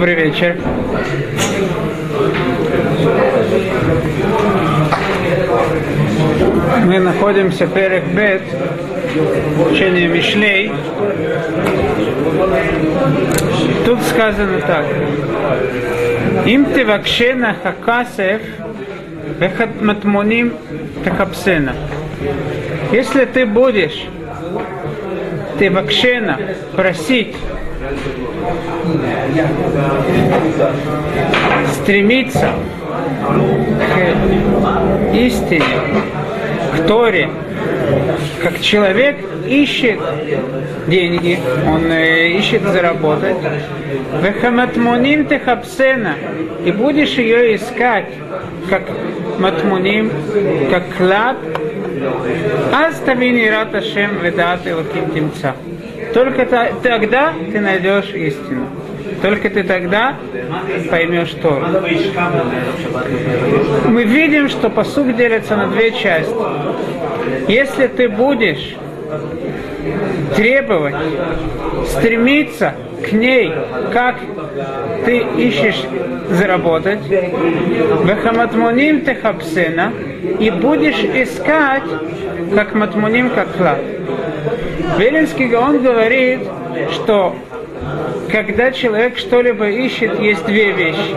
Добрый вечер. Мы находимся в Перек Бет, учение Мишлей. Тут сказано так. Им ты вакшена хакасев, вехат матмоним такапсена. Если ты будешь ты вакшена просить стремиться к истине, к Торе, как человек ищет деньги, он э, ищет заработать. Вехаматмуним техапсена, и будешь ее искать, как матмуним, как клад, Аставини раташем ведат илаким тимца. Только тогда ты найдешь истину. Только ты тогда поймешь Тору. Мы видим, что посуд делится на две части. Если ты будешь требовать, стремиться к ней, как ты ищешь заработать, Вехаматмуним техапсена, и будешь искать, как матмуним, как клад. Велинский Гаон говорит, что когда человек что-либо ищет, есть две вещи.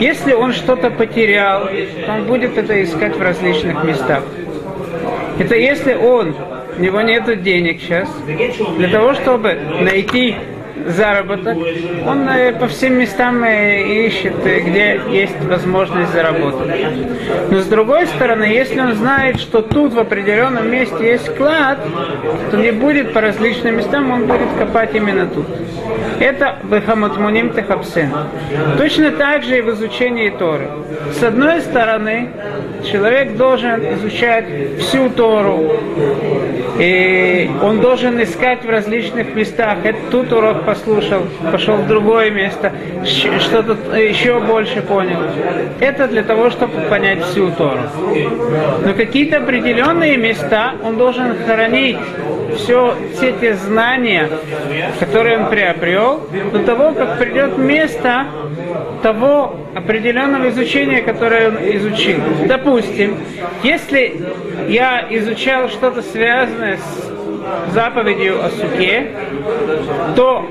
Если он что-то потерял, он будет это искать в различных местах. Это если он, у него нет денег сейчас, для того, чтобы найти заработок, он э, по всем местам э, ищет, э, где есть возможность заработать. Но с другой стороны, если он знает, что тут в определенном месте есть клад, то не будет по различным местам, он будет копать именно тут. Это Бехаматмуним Техапсен. Точно так же и в изучении Торы. С одной стороны, человек должен изучать всю Тору, и он должен искать в различных местах. Это тут урок послушал, пошел в другое место, что-то еще больше понял. Это для того, чтобы понять всю Тору. Но какие-то определенные места он должен хранить все, все те знания, которые он приобрел, до того, как придет место того определенного изучения, которое он изучил. Допустим, если я изучал что-то связанное с заповедью о суке, то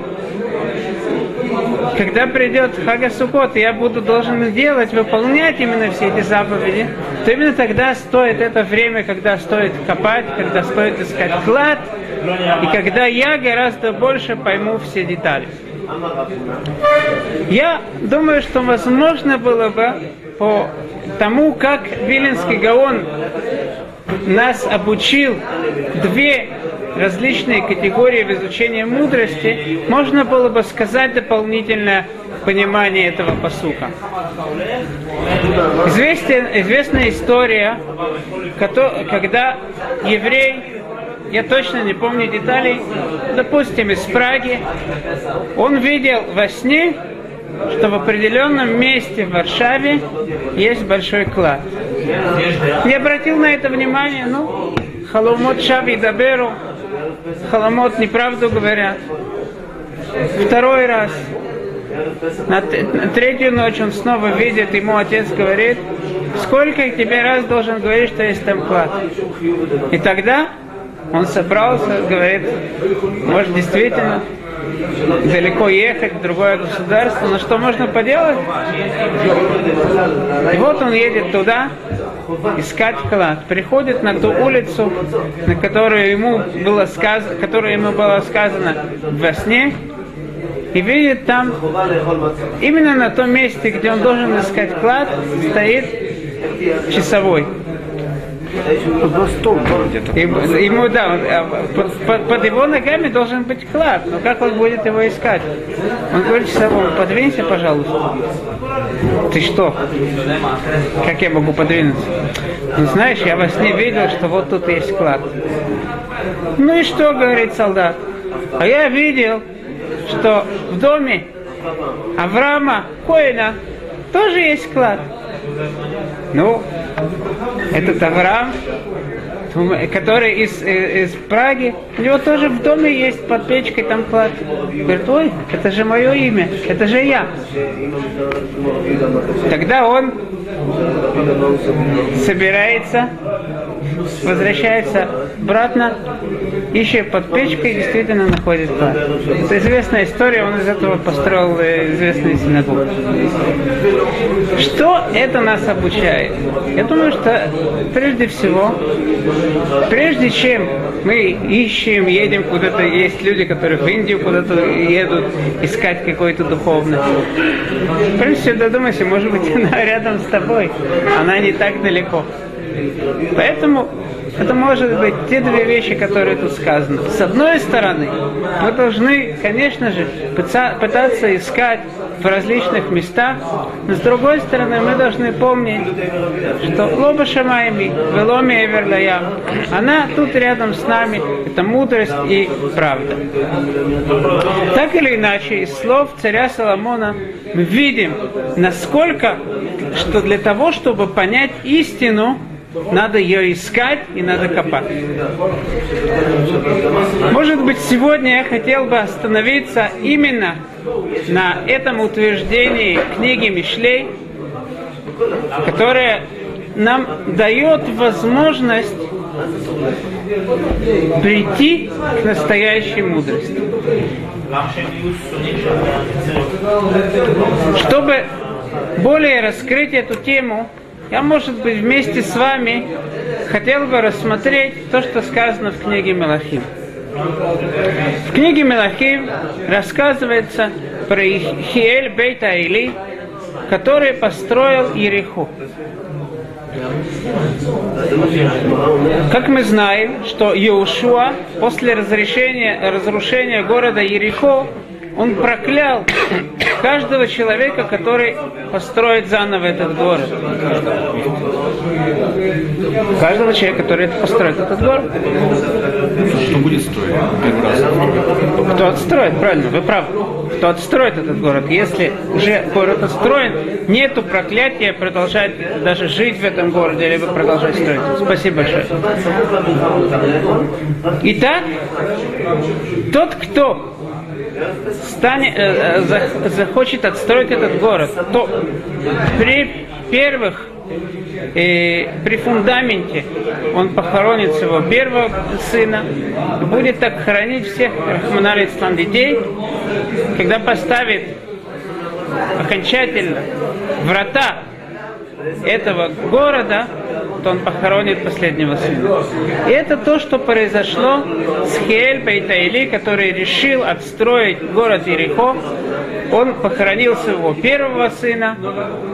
когда придет Хага Сукот, я буду должен делать, выполнять именно все эти заповеди, то именно тогда стоит это время, когда стоит копать, когда стоит искать клад, и когда я гораздо больше пойму все детали. Я думаю, что возможно было бы по тому, как Виленский Гаон нас обучил две различные категории в изучении мудрости, можно было бы сказать дополнительное понимание этого посука. Известен, известная история, когда еврей я точно не помню деталей, допустим, из Праги, он видел во сне, что в определенном месте в Варшаве есть большой клад. Не обратил на это внимание, ну, халомот шави даберу, халамот неправду говорят. Второй раз, на, на третью ночь он снова видит, ему отец говорит, сколько тебе раз должен говорить, что есть там клад. И тогда он собрался, говорит, может действительно далеко ехать в другое государство, но что можно поделать? И вот он едет туда, искать клад. Приходит на ту улицу, на которую ему было сказано, которая ему было сказано во сне, и видит там, именно на том месте, где он должен искать клад, стоит часовой. Ему, да, а, под, под, под его ногами должен быть клад. Но как он будет его искать? Он говорит часовому, подвинься, пожалуйста. Ты что? Как я могу подвинуться? Ну, знаешь, я во сне видел, что вот тут есть клад. Ну и что, говорит солдат? А я видел, что в доме Авраама Коина тоже есть клад. Ну, этот Авраам, который из, э, из Праги, у него тоже в доме есть под печкой там клад. Говорит, ой, это же мое имя, это же я. Тогда он собирается, возвращается обратно, ищет под печкой и действительно находит клад. Это известная история, он из этого построил э, известную синагогу. Что это нас обучает? Я думаю, что прежде всего, прежде чем мы ищем, едем куда-то, есть люди, которые в Индию куда-то едут искать какой-то духовность. Прежде всего додумайся, может быть, она рядом с тобой, она не так далеко. Поэтому это может быть те две вещи, которые тут сказаны. С одной стороны, мы должны, конечно же, пытаться искать в различных местах, но с другой стороны, мы должны помнить, что Лоба Шамайми, Веломи Эверлая, она тут рядом с нами, это мудрость и правда. Так или иначе, из слов царя Соломона мы видим, насколько, что для того, чтобы понять истину, надо ее искать и надо копать. Может быть, сегодня я хотел бы остановиться именно на этом утверждении книги Мишлей, которая нам дает возможность прийти к настоящей мудрости. Чтобы более раскрыть эту тему, я, может быть, вместе с вами хотел бы рассмотреть то, что сказано в книге Мелахим. В книге Мелахим рассказывается про Хиэль Бейта Или, который построил Ереху. Как мы знаем, что Иошуа после разрешения, разрушения города Ерехо он проклял каждого человека, который построит заново этот город. Каждого человека, который построит этот город. Что будет строить первый раз? Кто отстроит, правильно, вы правы. Кто отстроит этот город. Если уже город отстроен, нету проклятия продолжать даже жить в этом городе, либо продолжать строить. Спасибо большое. Итак, тот, кто станет, э, э захочет отстроить этот город, то при первых и при фундаменте он похоронит своего первого сына, будет так хоронить всех Рахманалицлам детей, когда поставит окончательно врата этого города, он похоронит последнего сына. И это то, что произошло с Хель Бейтаили, который решил отстроить город Ерехо. Он похоронил своего первого сына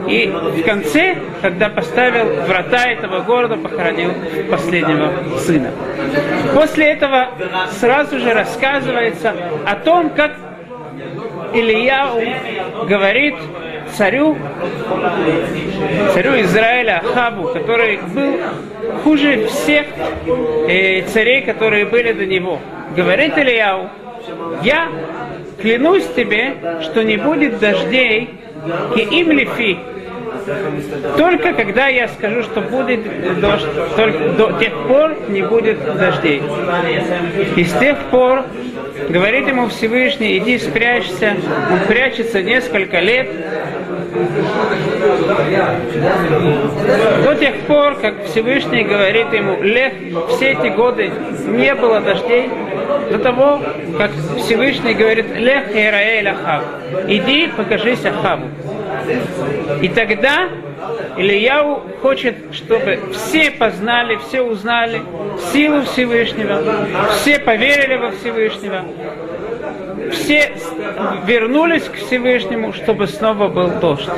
и в конце, когда поставил врата этого города, похоронил последнего сына. После этого сразу же рассказывается о том, как Ильяу говорит царю, царю Израиля Ахабу, который был хуже всех э, царей, которые были до него. Говорит Ильяу, я клянусь тебе, что не будет дождей, и им лифи, только когда я скажу, что будет дождь, только до тех пор не будет дождей. И с тех пор говорит ему Всевышний, иди спрячься. Он прячется несколько лет. До тех пор, как Всевышний говорит ему, Лех, все эти годы не было дождей, до того, как Всевышний говорит, Лех Ираэль Ахав, иди покажись Ахаву. И тогда Ильяу хочет, чтобы все познали, все узнали силу Всевышнего, все поверили во Всевышнего, все вернулись к Всевышнему, чтобы снова был дождь.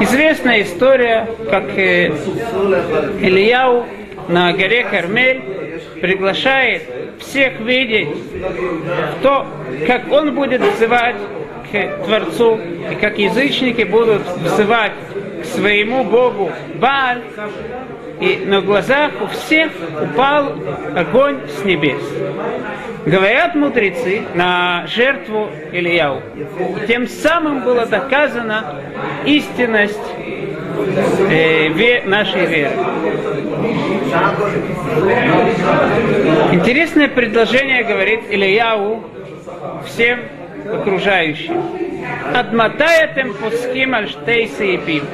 Известная история, как э, Ильяу на горе Кармель приглашает всех видеть то, как он будет взывать Творцу, и как язычники будут взывать к своему Богу Бааль, и на глазах у всех упал огонь с небес. Говорят мудрецы на жертву Ильяу. Тем самым было доказана истинность э, нашей веры. Интересное предложение говорит Ильяу всем окружающим. Адматаятем пуским альштей сейпим.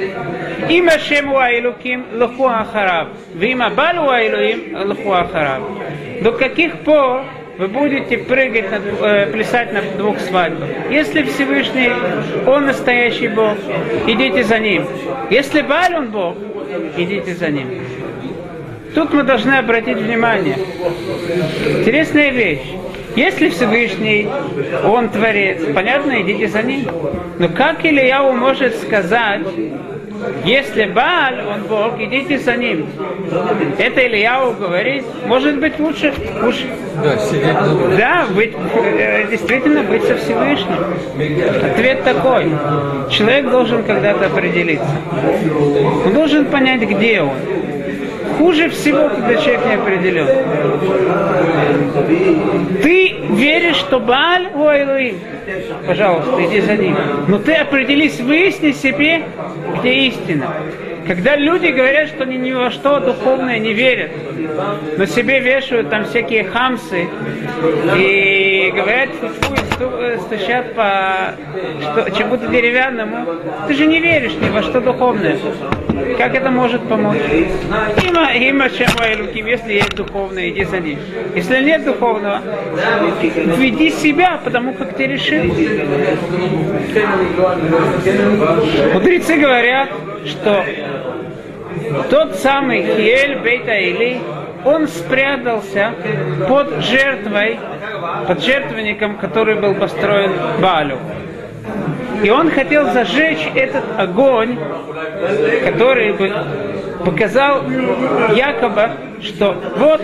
Им Ашем Уайлуким луху ахараб. Вим Абал Уайлуим луху ахараб. До каких пор вы будете прыгать, на, э, плясать на двух свадьбах. Если Всевышний, Он настоящий Бог, идите за Ним. Если Баль Он Бог, идите за Ним. Тут мы должны обратить внимание. Интересная вещь. Если Всевышний, Он Творец, понятно, идите за Ним. Но как Ильяу может сказать, если Бааль, он Бог, идите за ним. Это Ильяу говорит, может быть лучше, уж, Да, сидеть да, быть, э, действительно быть со Всевышним. Ответ такой. Человек должен когда-то определиться. Он должен понять, где он. Хуже всего, когда человек не определен. Ты веришь, что Бааль у Айлуим? Пожалуйста, иди за ним. Но ты определись, выясни себе, где истина. Когда люди говорят, что они ни во что духовное не верят, но себе вешают там всякие хамсы и говорят, фу, фу, стучат по чему-то деревянному, ты же не веришь ни во что духовное. Как это может помочь? Има, има луким, если есть духовное, иди за ним. Если нет духовного, веди себя, потому как ты решил. Мудрецы говорят, что тот самый Хиель Бейта Или, он спрятался под жертвой, под жертвенником, который был построен Балю. И он хотел зажечь этот огонь, который бы показал якобы, что вот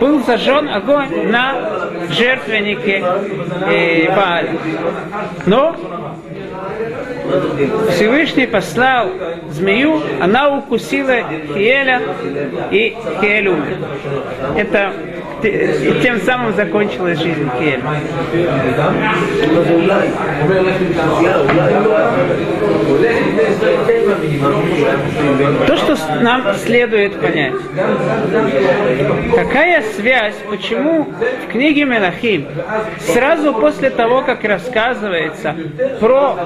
был зажжен огонь на жертвеннике э, Бааля. Но Всевышний послал змею, она укусила Хиеля, и Хиель умер. Это тем самым закончилась жизнь Хиеля. То, что нам следует понять, какая связь, почему в книге Менахим сразу после того, как рассказывается про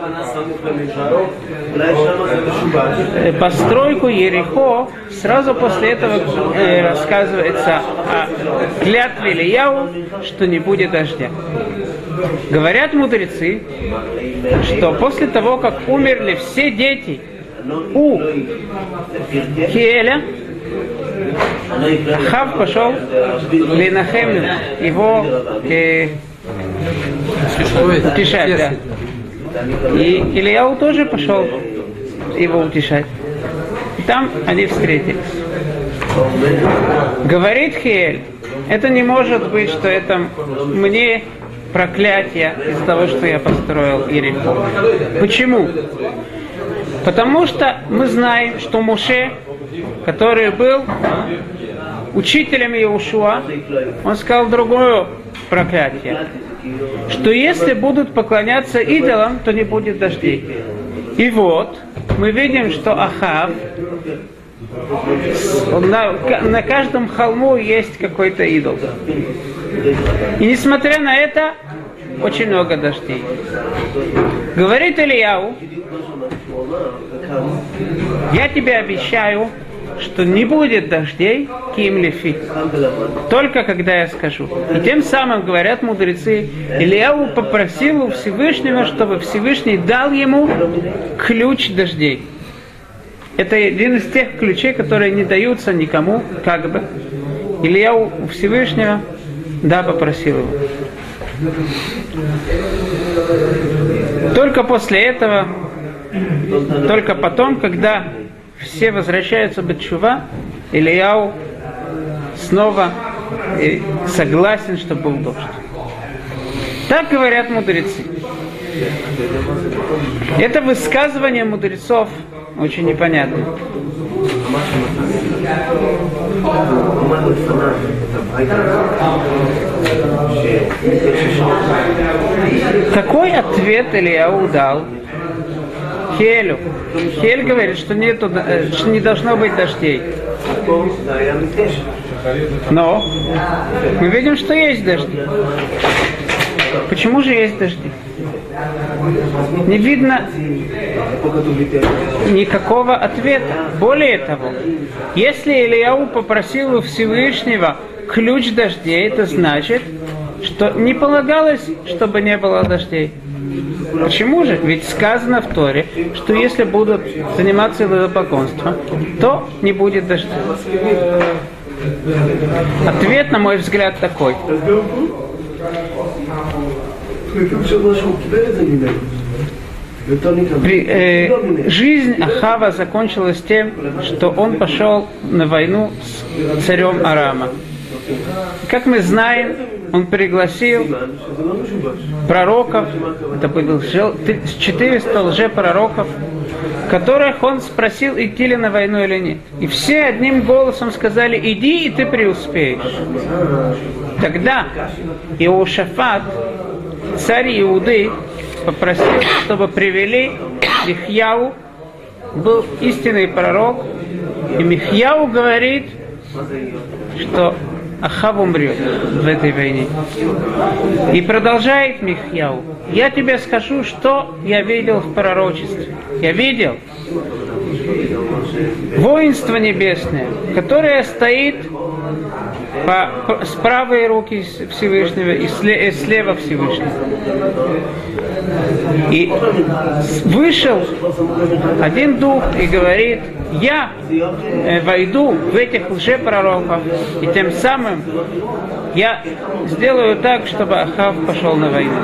постройку Ерехо, сразу после этого э, рассказывается о клятве Ильяу, что не будет дождя. Говорят мудрецы, что после того, как умерли все дети у Хиэля, Хав пошел Линахем его э, утешать. Да. И Ильяу тоже пошел его утешать. И там они встретились. Говорит Хиэль, это не может быть, что это мне проклятие из-за того, что я построил Иерихо. Почему? Потому что мы знаем, что Муше, который был учителем Иешуа, он сказал другое проклятие, что если будут поклоняться идолам, то не будет дождей. И вот, мы видим, что Ахав, на, на каждом холму есть какой-то идол. И несмотря на это, очень много дождей. Говорит Ильяу, я тебе обещаю, что не будет дождей ким лефи. Только когда я скажу. И тем самым, говорят мудрецы, Ильяу попросил у Всевышнего, чтобы Всевышний дал ему ключ дождей. Это один из тех ключей, которые не даются никому, как бы. Илья у Всевышнего, да, попросил его. Только после этого, только потом, когда все возвращаются Чува, Ильяу снова согласен, что был дождь. Так говорят мудрецы. Это высказывание мудрецов очень непонятно. Какой ответ Ильяу дал Хелю. Хель говорит, что, нету, э, что не должно быть дождей. Но мы видим, что есть дожди. Почему же есть дожди? Не видно никакого ответа. Более того, если Ильяу попросил у Всевышнего ключ дождей, это значит, что не полагалось, чтобы не было дождей. Почему же? Ведь сказано в Торе, что если будут заниматься идолопоклонством, то не будет дождей. Ответ, на мой взгляд, такой. При, э, жизнь Ахава закончилась тем, что он пошел на войну с царем Арама. Как мы знаем, он пригласил пророков, это было 400 лжепророков, которых он спросил, идти ли на войну или нет. И все одним голосом сказали, иди, и ты преуспеешь. Тогда Иошафат, царь Иуды, попросил, чтобы привели Михьяу, был истинный пророк, и Михьяу говорит, что Ахав умрет в этой войне. И продолжает Михьяу. Я тебе скажу, что я видел в пророчестве. Я видел воинство небесное, которое стоит по, с правой руки Всевышнего и сле, слева Всевышнего. И вышел один дух и говорит, я э, войду в этих лжепророков, и тем самым я сделаю так, чтобы Ахав пошел на войну.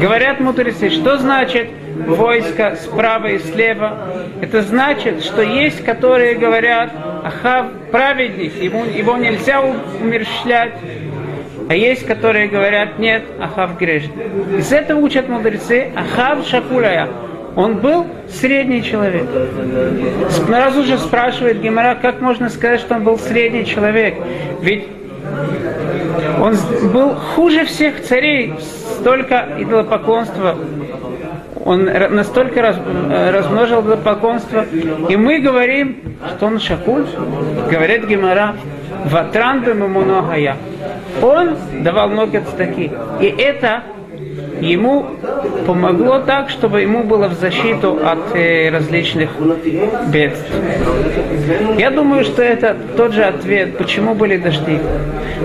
Говорят мудрецы, что значит войско справа и слева? Это значит, что есть, которые говорят, Ахав праведник, ему, его нельзя умерщвлять. А есть, которые говорят, нет, Ахав грешник. Из этого учат мудрецы, Ахав Шакуляя. Он был средний человек. Сразу же спрашивает Гемора, как можно сказать, что он был средний человек? Ведь он был хуже всех царей, столько идолопоклонства. Он настолько раз, размножил идолопоклонство. И мы говорим, что он шакуль, говорит Гемора, ватран я. Он давал много цтаки. И это ему помогло так, чтобы ему было в защиту от э, различных бедствий. Я думаю, что это тот же ответ, почему были дожди.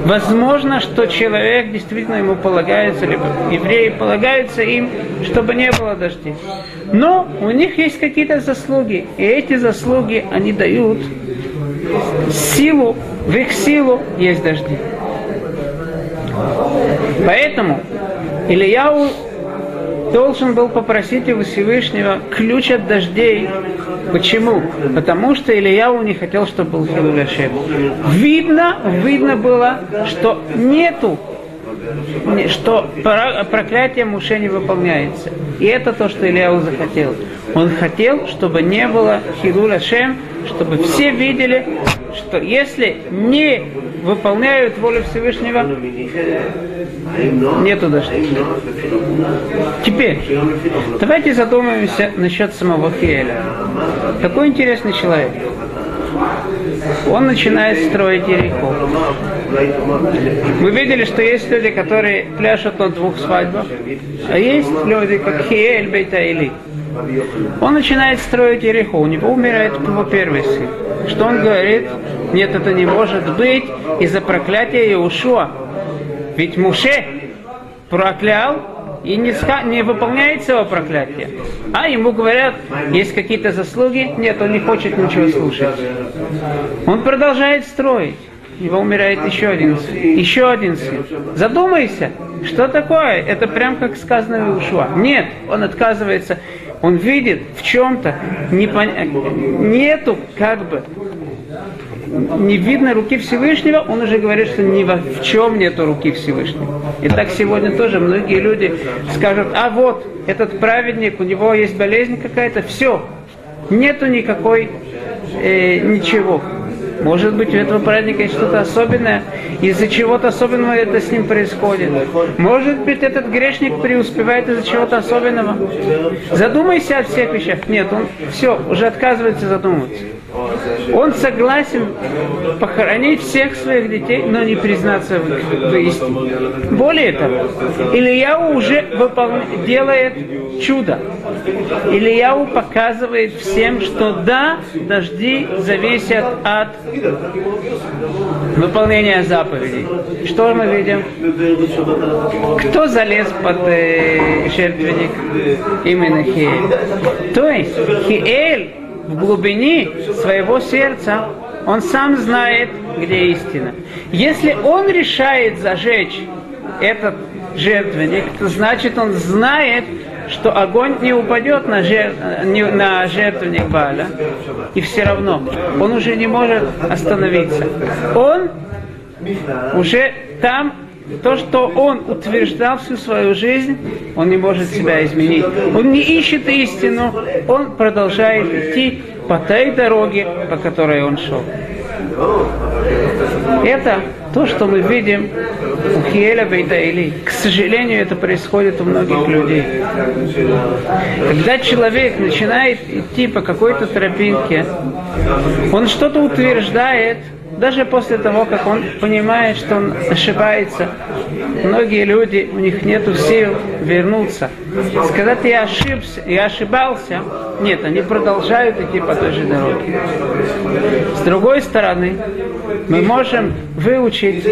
Возможно, что человек действительно ему полагается, либо евреи полагаются им, чтобы не было дождей. Но у них есть какие-то заслуги, и эти заслуги они дают силу, в их силу есть дожди. Поэтому Ильяу должен был попросить у Всевышнего ключ от дождей. Почему? Потому что Ильяу не хотел, чтобы был Хилуляшем. Видно, видно было, что нету что проклятие Муше не выполняется. И это то, что Ильяу захотел. Он хотел, чтобы не было Хилуля Шем, чтобы все видели, что если не выполняют волю Всевышнего, нету дождя. Теперь, давайте задумаемся насчет самого Хиэля. Какой интересный человек. Он начинает строить Ерехо. Мы видели, что есть люди, которые пляшут на двух свадьбах, а есть люди, как Хиэль Бейтаили. Он начинает строить Ерехо, у него умирает его первый сын. Что он говорит? Нет, это не может быть из-за проклятия Иешуа. Ведь Муше проклял и не, не выполняет своего проклятия. А ему говорят, есть какие-то заслуги, нет, он не хочет ничего слушать. Он продолжает строить. Его умирает еще один сын. Еще один сын. Задумайся, что такое? Это прям как сказано в Иешуа. Нет, он отказывается он видит в чем-то, непон... нету как бы, не видно руки Всевышнего, он уже говорит, что ни в чем нету руки Всевышнего. И так сегодня тоже многие люди скажут, а вот, этот праведник, у него есть болезнь какая-то, все, нету никакой, э, ничего. Может быть, у этого праздника есть что-то особенное, из-за чего-то особенного это с ним происходит. Может быть, этот грешник преуспевает из-за чего-то особенного. Задумайся о всех вещах. Нет, он все, уже отказывается задумываться. Он согласен похоронить всех своих детей, но не признаться в, в истине. Более того, Ильяу уже выполня, делает чудо. Ильяу показывает всем, что да, дожди зависят от выполнения заповедей. Что мы видим? Кто залез под э, жертвенник? Именно Хиэль. То есть Хиэль в глубине своего сердца, он сам знает, где истина. Если он решает зажечь этот жертвенник, то значит он знает, что огонь не упадет на, жертв, на жертвенник Баля, и все равно он уже не может остановиться. Он уже там то, что он утверждал всю свою жизнь, он не может себя изменить. Он не ищет истину, он продолжает идти по той дороге, по которой он шел. Это то, что мы видим у Хиэля Бейдаили. К сожалению, это происходит у многих людей. Когда человек начинает идти по какой-то тропинке, он что-то утверждает, даже после того, как он понимает, что он ошибается, многие люди, у них нет сил вернуться. Сказать, я ошибся, я ошибался, нет, они продолжают идти по той же дороге. С другой стороны, мы можем выучить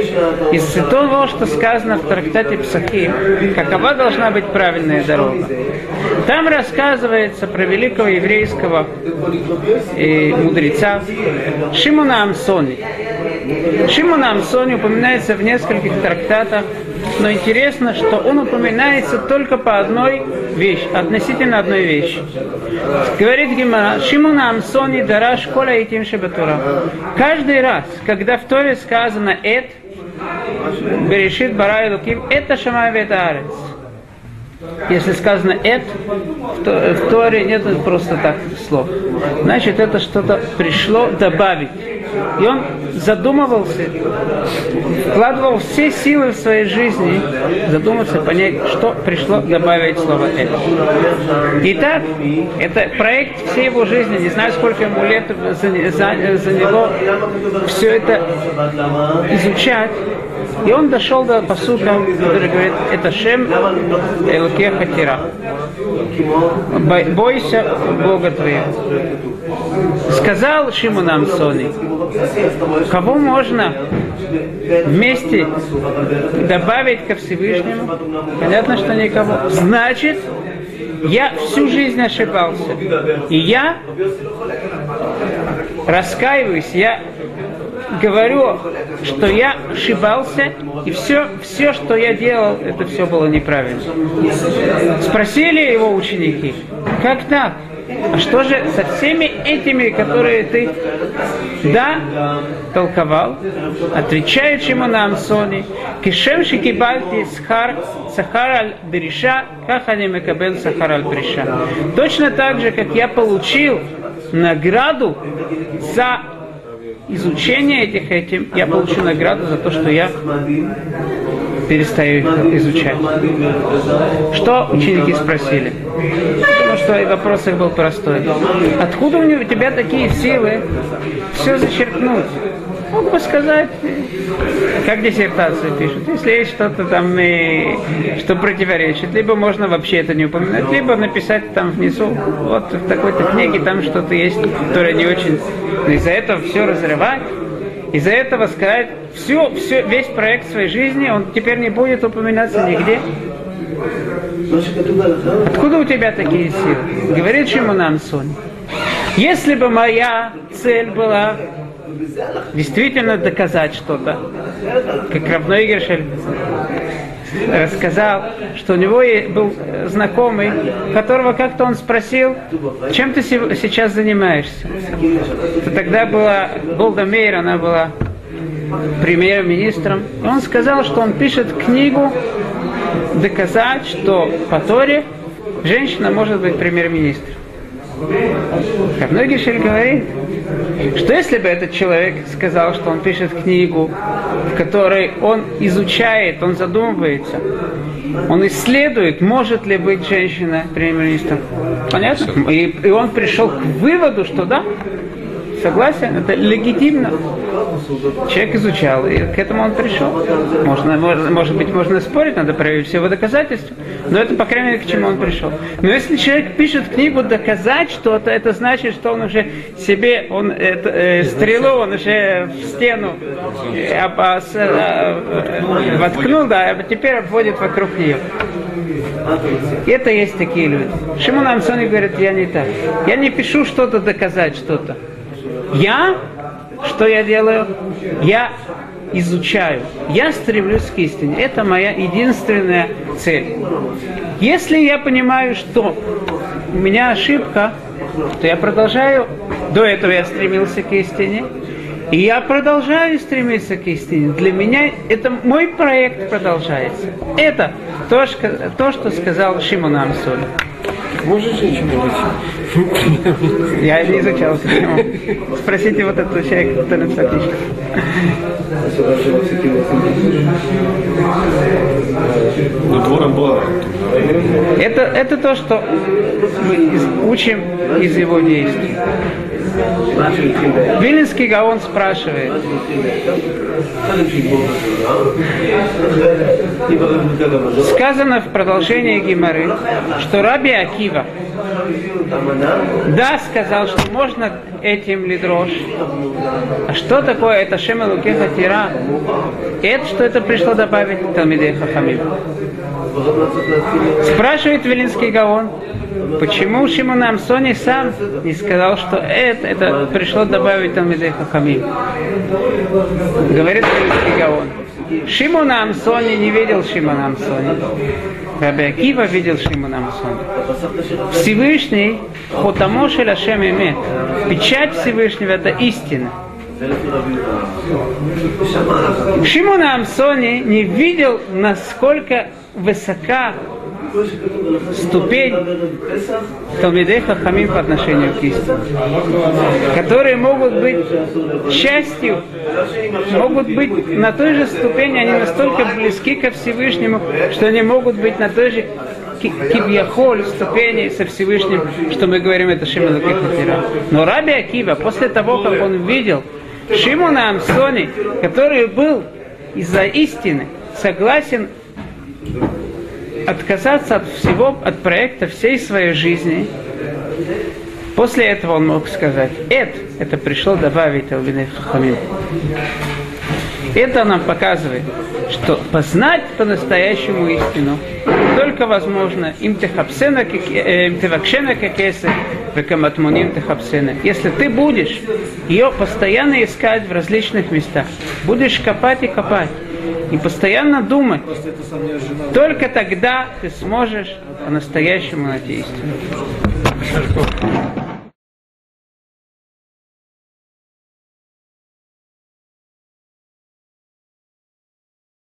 из того, что сказано в трактате Псахи, какова должна быть правильная дорога. Там рассказывается про великого еврейского э, мудреца Шимона Амсони. Шимона Амсони упоминается в нескольких трактатах, но интересно, что он упоминается только по одной вещи, относительно одной вещи. Говорит Гимара, Шимона Амсони дараш кола этим шебатура. Каждый раз, когда в Торе сказано «эт», Берешит Барай Луким, это Шамай. Если сказано «эт», в Торе нет просто так слов. Значит, это что-то пришло добавить. И он задумывался, вкладывал все силы в своей жизни, задуматься, понять, что пришло добавить слово «это». Итак, это проект всей его жизни. Не знаю, сколько ему лет заняло все это изучать. И он дошел до посука, который говорит, это Шем Элке Хатира. Бойся Бога твоего. Сказал Шимон Амсони, кого можно вместе добавить ко Всевышнему? Понятно, что никого. Значит, я всю жизнь ошибался. И я раскаиваюсь, я говорю, что я ошибался, и все, все, что я делал, это все было неправильно. Спросили его ученики, как так? А что же со всеми этими, которые ты, да, толковал, отвечает ему на Амсоне, кишем шикибальти схар, сахар аль бериша, как они мекабен сахар аль бериша. Точно так же, как я получил награду за изучение этих этим, я получу награду за то, что я перестаю их изучать. Что ученики спросили? Потому что вопрос их был простой. Откуда у тебя такие силы все зачеркнуть? Мог бы сказать, как диссертацию пишут. Если есть что-то там, что противоречит, либо можно вообще это не упоминать, либо написать там внизу, вот в такой-то книге там что-то есть, которое не очень... Но из-за этого все разрывать, из-за этого сказать, все, все, весь проект своей жизни, он теперь не будет упоминаться нигде. Откуда у тебя такие силы? Говорит Шимон Сон. Если бы моя цель была действительно доказать что-то, как Равной Гершель рассказал, что у него был знакомый, которого как-то он спросил, чем ты сейчас занимаешься? То тогда была Голда Мейер, она была премьер-министром, и он сказал, что он пишет книгу доказать, что по Торе женщина может быть премьер-министром. Равногишель говорит, что если бы этот человек сказал, что он пишет книгу, в которой он изучает, он задумывается, он исследует, может ли быть женщина премьер-министром. Понятно? И, и он пришел к выводу, что да, согласен, это легитимно. Человек изучал, и к этому он пришел. Можно, может, быть, можно спорить, надо проверить все его доказательства. Но это, по крайней мере, к чему он пришел. Но если человек пишет книгу доказать что-то, это значит, что он уже себе, он это, э, стрелу, он уже в стену э, обос- э, воткнул, да, а теперь обводит вокруг нее. Это есть такие люди. Шимон Амсони говорит, я не так. Я не пишу что-то доказать что-то. Я, что я делаю? Я изучаю. Я стремлюсь к истине. Это моя единственная цель. Если я понимаю, что у меня ошибка, то я продолжаю. До этого я стремился к истине. И я продолжаю стремиться к истине. Для меня это мой проект продолжается. Это то, что, то, что сказал Шимон Амсоли. Может женщина быть? Я не изучал эту тему. Спросите вот этого человека, который написал книжку. Ну, двором была. Это, это то, что мы из- учим из его действий. Вилинский Гаон спрашивает, сказано в продолжении Гимары, что Раби Акива, да, сказал, что можно этим лидрош. А что такое это Шема Лукеха Тира? Это что это пришло добавить Талмидей Хахамим. Спрашивает Велинский Гаон, почему Шимон Амсони сам не сказал, что это, это пришло добавить Талмидей Хахамим. Говорит Велинский Гаон. Шимон Амсони не видел Шимон Амсони. Раби Акива видел Шимон Амсони. Всевышний Хотамошель Ашем Имет. Печать Всевышнего это истина. Шимон Амсони не видел, насколько высока ступень Талмидей Хахамим по отношению к истине, которые могут быть частью, могут быть на той же ступени, они настолько близки ко Всевышнему, что они могут быть на той же ки- кибьяхоль ступени со Всевышним, что мы говорим, это Шимон. Но Раби Акива, после того, как он видел Шимона Амсони, который был из-за истины согласен отказаться от всего, от проекта всей своей жизни, после этого он мог сказать, это, это пришло добавить Албиней Хахамим. Это нам показывает, что познать по-настоящему истину только возможно им техапсена, э, им тевакшена кекесы, векаматмуним техапсена. Если ты будешь ее постоянно искать в различных местах, будешь копать и копать, и постоянно думать, только тогда ты сможешь по-настоящему истину.